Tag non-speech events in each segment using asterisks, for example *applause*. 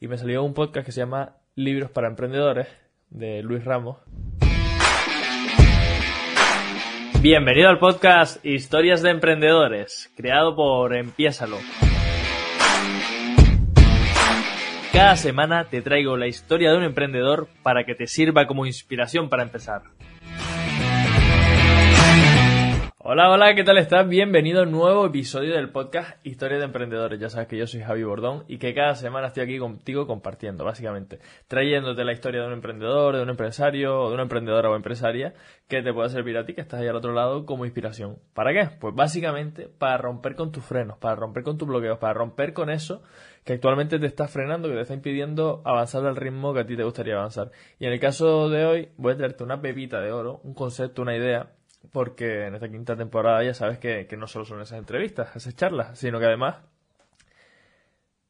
y me salió un podcast que se llama Libros para Emprendedores de Luis Ramos. Bienvenido al podcast Historias de Emprendedores, creado por Empiésalo. Cada semana te traigo la historia de un emprendedor para que te sirva como inspiración para empezar. Hola, hola, ¿qué tal estás? Bienvenido a un nuevo episodio del podcast Historia de Emprendedores. Ya sabes que yo soy Javi Bordón y que cada semana estoy aquí contigo compartiendo, básicamente, trayéndote la historia de un emprendedor, de un empresario o de una emprendedora o empresaria que te pueda servir a ti, que estás ahí al otro lado, como inspiración. ¿Para qué? Pues básicamente para romper con tus frenos, para romper con tus bloqueos, para romper con eso que actualmente te está frenando, que te está impidiendo avanzar al ritmo que a ti te gustaría avanzar. Y en el caso de hoy voy a traerte una pepita de oro, un concepto, una idea porque en esta quinta temporada ya sabes que, no solo son esas entrevistas, esas charlas, sino que además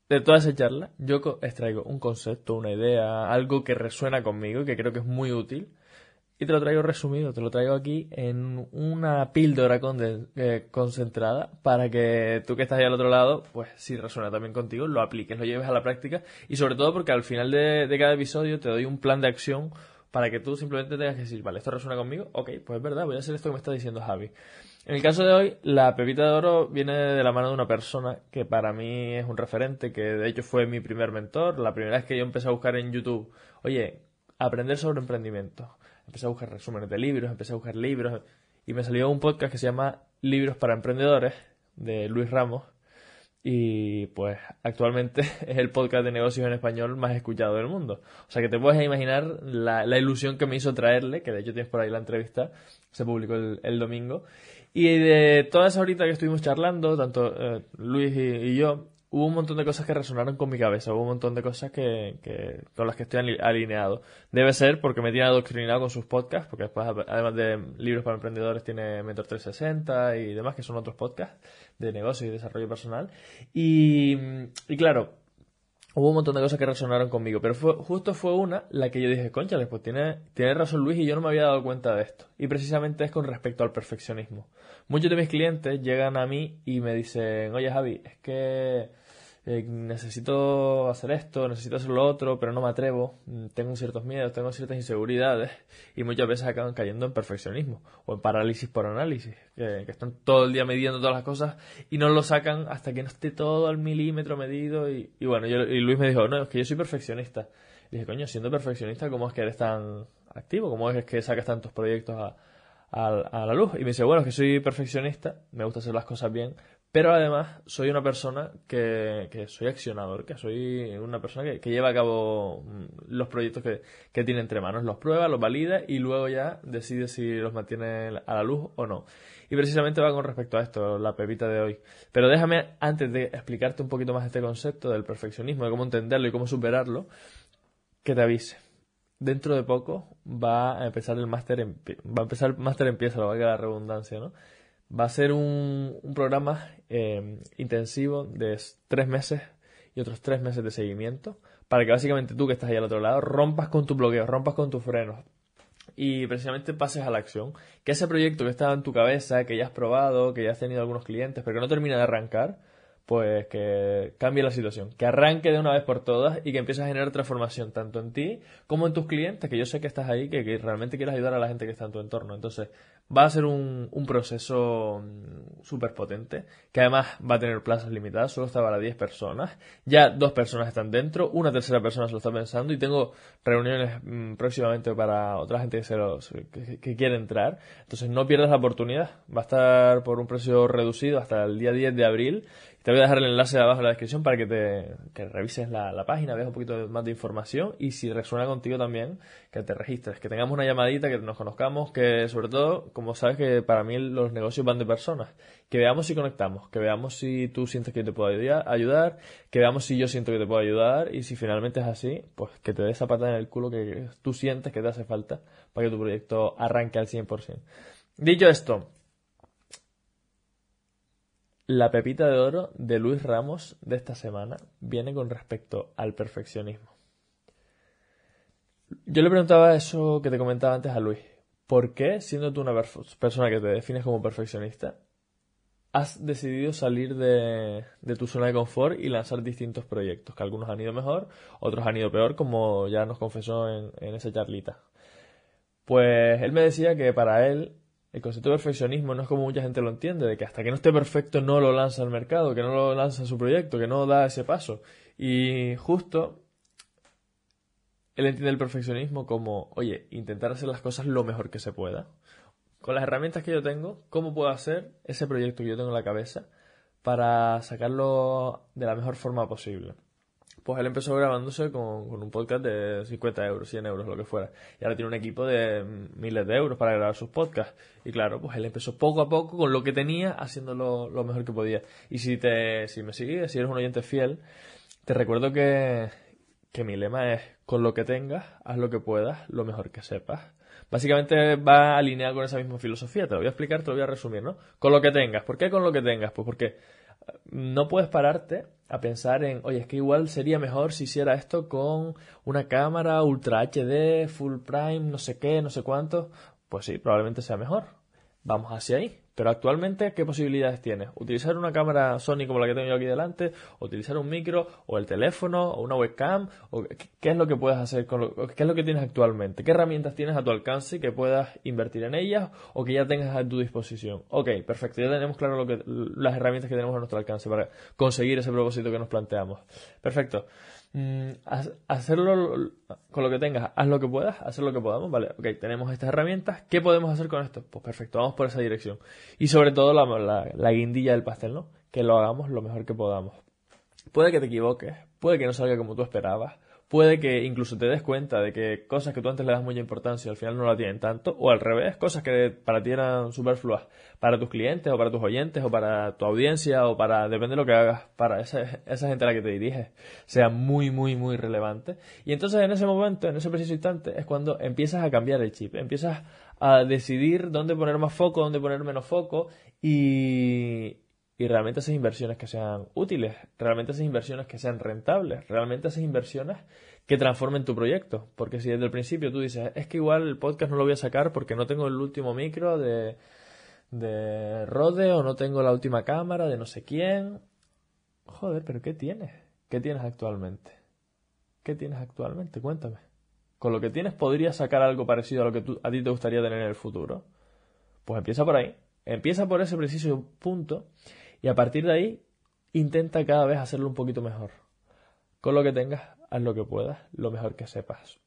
de toda esa charla yo extraigo un concepto, una idea, algo que resuena conmigo y que creo que es muy útil y te lo traigo resumido, te lo traigo aquí en una píldora eh, concentrada para que tú que estás ahí al otro lado, pues si resuena también contigo, lo apliques, lo lleves a la práctica y sobre todo porque al final de, de cada episodio te doy un plan de acción para que tú simplemente tengas que decir, vale, esto resuena conmigo, ok, pues es verdad, voy a hacer esto que me está diciendo Javi. En el caso de hoy, la pepita de oro viene de la mano de una persona que para mí es un referente, que de hecho fue mi primer mentor, la primera vez que yo empecé a buscar en YouTube, oye, aprender sobre emprendimiento. Empecé a buscar resúmenes de libros, empecé a buscar libros y me salió un podcast que se llama Libros para Emprendedores de Luis Ramos y pues actualmente *laughs* es el podcast de negocios en español más escuchado del mundo. O sea que te puedes imaginar la, ilusión que me hizo traerle, que de hecho tienes por ahí la entrevista, se publicó el, domingo. Y de todas esas horitas que estuvimos charlando, tanto eh, Luis y, yo, hubo un montón de cosas que resonaron con mi cabeza, hubo un montón de cosas que, que con las que estoy alineado. Debe ser porque me tiene adoctrinado con sus podcasts, porque después, además de libros para emprendedores, tiene Mentor 360 y demás, que son otros podcasts de negocio y desarrollo personal. Y, y claro, hubo un montón de cosas que resonaron conmigo, pero fue, justo fue una la que yo dije, concha, pues tiene, tiene razón Luis y yo no me había dado cuenta de esto. Y precisamente es con respecto al perfeccionismo. Muchos de mis clientes llegan a mí y me dicen, oye Javi, es que eh, necesito hacer esto, necesito hacer lo otro, pero no me atrevo, mm, tengo ciertos miedos, tengo ciertas inseguridades y muchas veces acaban cayendo en perfeccionismo o en parálisis por análisis, que, están todo el día midiendo todas las cosas y no lo sacan hasta que no esté todo al milímetro medido y, bueno, y Luis me dijo, no, es que yo soy perfeccionista. Y dije, coño, siendo perfeccionista, ¿cómo es que eres tan activo? ¿Cómo es que sacas tantos proyectos a, a, la luz. Y me dice, bueno, es que soy perfeccionista, me gusta hacer las cosas bien, pero además soy una persona que, que soy accionador, que soy una persona que, que lleva a cabo mm, los proyectos que, que, tiene entre manos, los prueba, los valida y luego ya decide si los mantiene a la luz o no. Y precisamente va con respecto a esto, la pepita de hoy. Pero déjame, antes de explicarte un poquito más este concepto del perfeccionismo, de cómo entenderlo y cómo superarlo, que te avise. Dentro de poco va a empezar el máster, va a empezar el máster empieza, lo va a quedar la redundancia, ¿no? Va a ser un, un programa eh, intensivo de tres meses y otros tres meses de seguimiento para que básicamente tú que estás ahí al otro lado rompas con tu bloqueo, rompas con tus frenos y precisamente pases a la acción. Que ese proyecto que estaba en tu cabeza, que ya has probado, que ya has tenido algunos clientes, pero que no termina de arrancar, pues que cambie la situación, que arranque de una vez por todas y que empieces a generar transformación tanto en ti como en tus clientes, que yo sé que estás ahí, que, que realmente quieres ayudar a la gente que está en tu entorno. Entonces, va a ser un, un proceso mm, súper potente, que además va a tener plazas limitadas, solo está para 10 personas, ya dos personas están dentro, una tercera persona se lo está pensando y tengo reuniones mm, próximamente para otra gente que, se que, que quiere entrar. Entonces, no pierdas la oportunidad, va a estar por un precio reducido hasta el día 10 de abril te voy a dejar el enlace abajo en la descripción para que te revises la, la, página, veas un poquito más de información y si resuena contigo también, que te registres, que tengamos una llamadita, que nos conozcamos, que sobre todo, como sabes que para mí los negocios van de personas, que veamos si conectamos, que veamos si tú sientes que te puedo ayudar, que veamos si yo siento que te puedo ayudar y si finalmente es así, pues que te des esa pata en el culo que tú sientes que te hace falta para que tu proyecto arranque al 100%. Dicho esto, la pepita de oro de Luis Ramos de esta semana viene con respecto al perfeccionismo. Yo le preguntaba eso que te comentaba antes a Luis. ¿Por qué, siendo tú una persona que te defines como perfeccionista, has decidido salir de, tu zona de confort y lanzar distintos proyectos, que algunos han ido mejor, otros han ido peor, como ya nos confesó en, en esa charlita. Pues él me decía que para él el concepto de perfeccionismo no es como mucha gente lo entiende, de que hasta que no esté perfecto no lo lanza al mercado, que no lo lanza a su proyecto, que no da ese paso. Y justo él entiende el perfeccionismo como, oye, intentar hacer las cosas lo mejor que se pueda. Con las herramientas que yo tengo, ¿cómo puedo hacer ese proyecto que yo tengo en la cabeza para sacarlo de la mejor forma posible? Pues él empezó grabándose con, un podcast de 50 euros, 100 euros, lo que fuera. Y ahora tiene un equipo de miles de euros para grabar sus podcasts. Y claro, pues él empezó poco a poco con lo que tenía, haciéndolo lo mejor que podía. Y si, te, si me sigues, si eres un oyente fiel, te recuerdo que, que mi lema es, con lo que tengas, haz lo que puedas, lo mejor que sepas. Básicamente va alineado con esa misma filosofía, te lo voy a explicar, te lo voy a resumir, ¿no? Con lo que tengas. ¿Por qué con lo que tengas? Pues porque no puedes pararte a pensar en, oye, es que igual sería mejor si hiciera esto con una cámara Ultra HD, Full Prime, no sé qué, no sé cuánto. Pues sí, probablemente sea mejor. Vamos hacia ahí. Pero actualmente, ¿qué posibilidades tienes? ¿Utilizar una cámara Sony como la que tengo yo aquí delante? ¿O utilizar un micro? ¿O el teléfono? ¿O una webcam? ¿O ¿Qué es lo que puedes hacer? Con ¿Qué es lo que tienes actualmente? ¿Qué herramientas tienes a tu alcance que puedas invertir en ellas o que ya tengas a tu disposición? Ok, perfecto. Ya tenemos claro lo que, las herramientas que tenemos a nuestro alcance para conseguir ese propósito que nos planteamos. Perfecto. Mm, hacerlo con lo que tengas, haz lo que puedas, hacer lo que podamos, vale, ok, tenemos estas herramientas, ¿qué podemos hacer con esto? Pues perfecto, vamos por esa dirección. Y sobre todo la, la guindilla del pastel, ¿no? Que lo hagamos lo mejor que podamos. Puede que te equivoques, puede que no salga como tú esperabas, puede que incluso te des cuenta de que cosas que tú antes le das mucha importancia al final no la tienen tanto, o al revés, cosas que para ti eran superfluas para tus clientes, o para tus oyentes, o para tu audiencia, o para, depende de lo que hagas, para esa, esa gente a la que te diriges, sea muy, muy, muy relevante. Y entonces en ese momento, en ese preciso instante, es cuando empiezas a cambiar el chip, empiezas a decidir dónde poner más foco, dónde poner menos foco, y, y realmente esas inversiones que sean útiles, realmente esas inversiones que sean rentables, realmente esas inversiones que transformen tu proyecto. Porque si desde el principio tú dices, es que igual el podcast no lo voy a sacar porque no tengo el último micro de, de Rode o no tengo la última cámara de no sé quién. Joder, pero ¿qué tienes? ¿Qué tienes actualmente? ¿Qué tienes actualmente? Cuéntame. Con lo que tienes podrías sacar algo parecido a lo que a ti te gustaría tener en el futuro. Pues empieza por ahí. Empieza por ese preciso punto y a partir de ahí, intenta cada vez hacerlo un poquito mejor. Con lo que tengas, haz lo que puedas, lo mejor que sepas.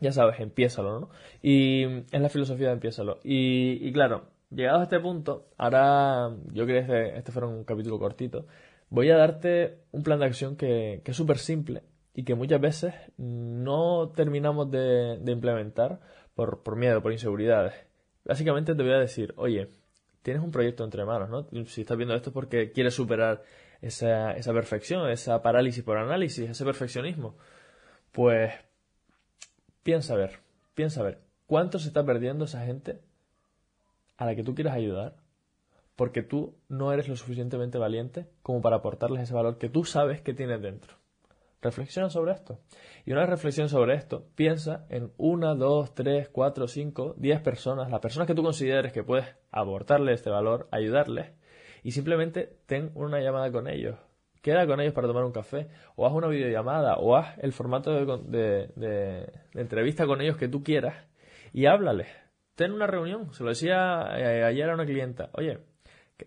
Ya sabes, empiézalo, ¿no? Y es la filosofía de empiézalo. Y, claro, llegados a este punto, ahora yo creo que este fuera un capítulo cortito, voy a darte un plan de acción que, es súper simple y que muchas veces no terminamos de, de implementar por, por miedo, por inseguridades. Básicamente te voy a decir, oye, tienes un proyecto entre manos, ¿no? Si estás viendo esto es porque quieres superar esa, esa perfección, esa parálisis por análisis, ese perfeccionismo. Pues piensa a ver, piensa a ver, ¿cuánto se está perdiendo esa gente a la que tú quieras ayudar? Porque tú no eres lo suficientemente valiente como para aportarles ese valor que tú sabes que tienes dentro. Reflexiona sobre esto. Y una reflexión sobre esto, piensa en una, dos, tres, cuatro, cinco, diez personas, las personas que tú consideres que puedes aportarle este valor, ayudarles, y simplemente ten una llamada con ellos. Queda con ellos para tomar un café, o haz una videollamada, o haz el formato de, de entrevista con ellos que tú quieras, y háblales. Ten una reunión. Se lo decía eh, ayer a una clienta. Oye,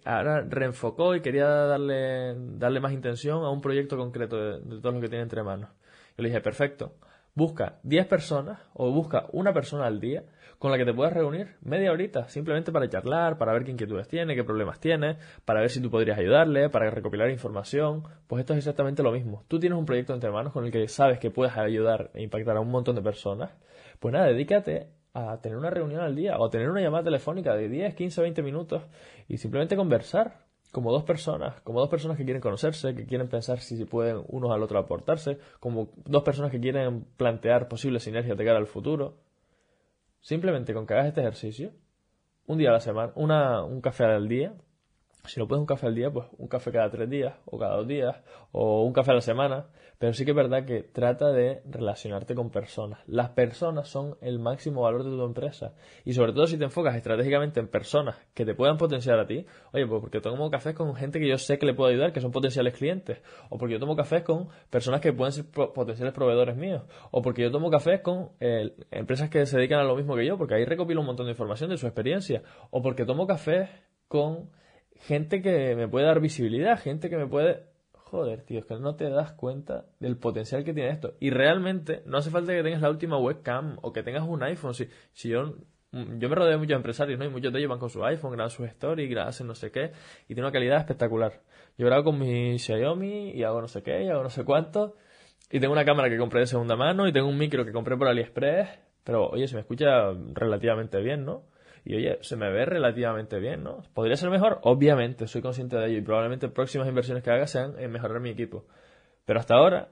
ahora reenfocó y quería darle, darle más intención a un proyecto concreto de, todos los que tiene entre manos. Yo le dije, perfecto, busca 10 personas o busca una persona al día con la que te puedas reunir media horita, simplemente para charlar, para ver qué inquietudes tiene, qué problemas tiene, para ver si tú podrías ayudarle, para recopilar información. Pues esto es exactamente lo mismo. Tú tienes un proyecto entre manos con el que sabes que puedes ayudar e impactar a un montón de personas. Pues nada, dedícate a tener una reunión al día o tener una llamada telefónica de 10, 15, 20 minutos y simplemente conversar como dos personas, como dos personas que quieren conocerse, que quieren pensar si pueden unos al otro aportarse, como dos personas que quieren plantear posibles sinergias de cara al futuro. Simplemente con que hagas este ejercicio, un día a la semana, una, un café al día, Si no puedes un café al día, pues un café cada tres días, o cada dos días, o un café a la semana. Pero sí que es verdad que trata de relacionarte con personas. Las personas son el máximo valor de tu empresa. Y sobre todo si te enfocas estratégicamente en personas que te puedan potenciar a ti. Oye, pues porque tomo cafés con gente que yo sé que le puedo ayudar, que son potenciales clientes. O porque yo tomo cafés con personas que pueden ser potenciales proveedores míos. O porque yo tomo cafés con empresas que se dedican a lo mismo que yo, porque ahí recopilo un montón de información de su experiencia. O porque tomo cafés con gente que me puede dar visibilidad, gente que me puede... Joder, tío, es que no te das cuenta del potencial que tiene esto. Y realmente no hace falta que tengas la última webcam o que tengas un iPhone. Si, si yo, yo me rodeo de muchos empresarios, ¿no? Y muchos de ellos van con su iPhone, graban sus stories, graban no sé qué, y tiene una calidad espectacular. Yo grabo con mi Xiaomi y hago no sé qué, y hago no sé cuánto. Y tengo una cámara que compré de segunda mano y tengo un micro que compré por AliExpress. Pero, oye, se me escucha relativamente bien, ¿no? Y oye, se me ve relativamente bien, ¿no? ¿Podría ser mejor? Obviamente, soy consciente de ello y probablemente próximas inversiones que haga sean en mejorar mi equipo. Pero hasta ahora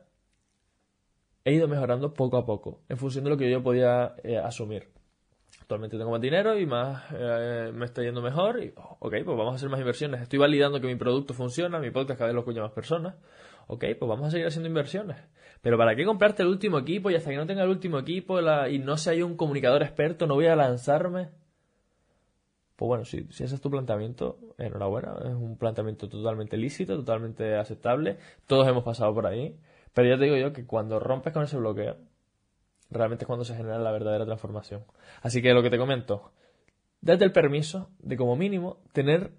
he ido mejorando poco a poco, en función de lo que yo podía eh, asumir. Actualmente tengo más dinero y más eh, me está yendo mejor. Y, ok, pues vamos a hacer más inversiones. Estoy validando que mi producto funciona, mi podcast cada vez lo escucha más personas. Ok, pues vamos a seguir haciendo inversiones. Pero ¿para qué comprarte el último equipo y hasta que no tenga el último equipo y no sea yo un comunicador experto, no voy a lanzarme? Pues bueno, si, si ese es tu planteamiento, enhorabuena, es un planteamiento totalmente lícito, totalmente aceptable, todos hemos pasado por ahí, pero ya te digo yo que cuando rompes con ese bloqueo, realmente es cuando se genera la verdadera transformación. Así que lo que te comento, date el permiso de como mínimo tener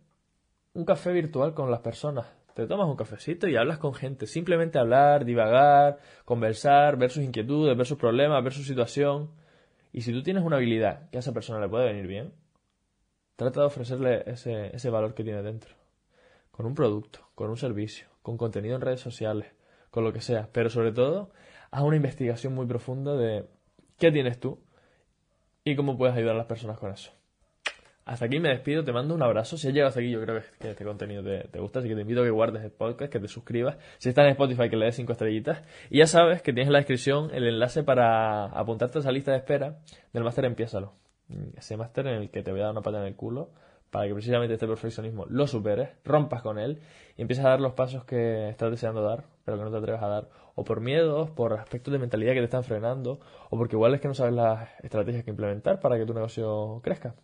un café virtual con las personas. Te tomas un cafecito y hablas con gente. Simplemente hablar, divagar, conversar, ver sus inquietudes, ver sus problemas, ver su situación. Y si tú tienes una habilidad que a esa persona le puede venir bien, Trata de ofrecerle ese, ese valor que tiene dentro. Con un producto, con un servicio, con contenido en redes sociales, con lo que sea. Pero sobre todo, haz una investigación muy profunda de qué tienes tú y cómo puedes ayudar a las personas con eso. Hasta aquí me despido, te mando un abrazo. Si has llegado hasta aquí, yo creo que este contenido te, gusta, así que te invito a que guardes el podcast, que te suscribas. Si estás en Spotify, que le des 5 estrellitas. Y ya sabes que tienes en la descripción el enlace para apuntarte a esa lista de espera del máster Empiézalo ese máster en el que te voy a dar una pata en el culo para que precisamente este perfeccionismo lo superes, rompas con él y empieces a dar los pasos que estás deseando dar, pero que no te atreves a dar, o por miedos, por aspectos de mentalidad que te están frenando, o porque igual es que no sabes las estrategias que implementar para que tu negocio crezca.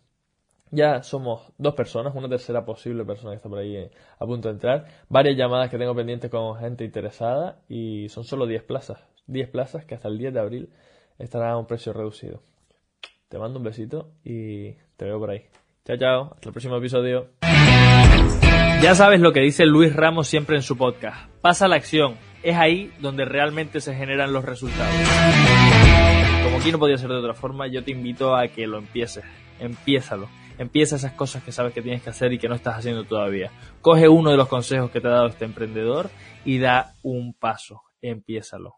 Ya somos dos personas, una tercera posible persona que está por ahí eh, a punto de entrar, varias llamadas que tengo pendientes con gente interesada y son solo 10 plazas, 10 plazas que hasta el 10 de abril estarán a un precio reducido. Te mando un besito y te veo por ahí. Chao, chao. Hasta el próximo episodio. Ya sabes lo que dice Luis Ramos siempre en su podcast. Pasa la acción. Es ahí donde realmente se generan los resultados. Como aquí no podía ser de otra forma, yo te invito a que lo empieces. Empiézalo. Empieza esas cosas que sabes que tienes que hacer y que no estás haciendo todavía. Coge uno de los consejos que te ha dado este emprendedor y da un paso. Empiézalo.